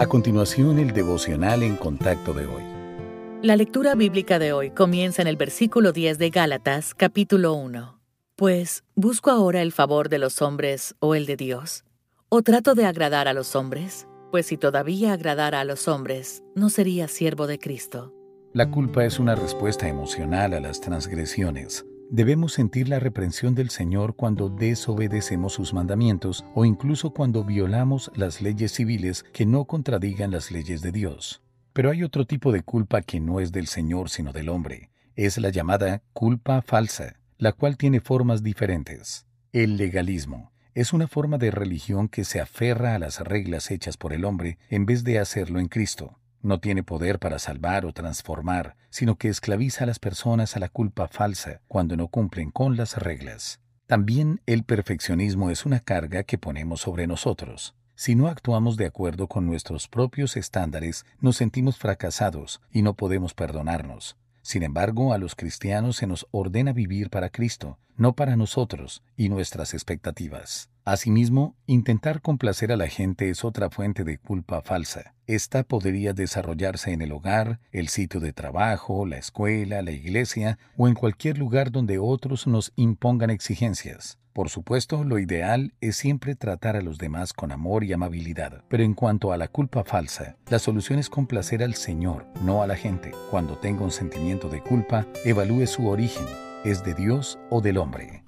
A continuación, el devocional en contacto de hoy. La lectura bíblica de hoy comienza en el versículo 10 de Gálatas, capítulo 1. Pues, ¿busco ahora el favor de los hombres o el de Dios? ¿O trato de agradar a los hombres? Pues si todavía agradara a los hombres, no sería siervo de Cristo. La culpa es una respuesta emocional a las transgresiones. Debemos sentir la reprensión del Señor cuando desobedecemos sus mandamientos o incluso cuando violamos las leyes civiles que no contradigan las leyes de Dios. Pero hay otro tipo de culpa que no es del Señor sino del hombre. Es la llamada culpa falsa, la cual tiene formas diferentes. El legalismo es una forma de religión que se aferra a las reglas hechas por el hombre en vez de hacerlo en Cristo. No tiene poder para salvar o transformar, sino que esclaviza a las personas a la culpa falsa cuando no cumplen con las reglas. También el perfeccionismo es una carga que ponemos sobre nosotros. Si no actuamos de acuerdo con nuestros propios estándares, nos sentimos fracasados y no podemos perdonarnos. Sin embargo, a los cristianos se nos ordena vivir para Cristo, no para nosotros y nuestras expectativas. Asimismo, intentar complacer a la gente es otra fuente de culpa falsa. Esta podría desarrollarse en el hogar, el sitio de trabajo, la escuela, la iglesia o en cualquier lugar donde otros nos impongan exigencias. Por supuesto, lo ideal es siempre tratar a los demás con amor y amabilidad, pero en cuanto a la culpa falsa, la solución es complacer al Señor, no a la gente. Cuando tenga un sentimiento de culpa, evalúe su origen, ¿es de Dios o del hombre?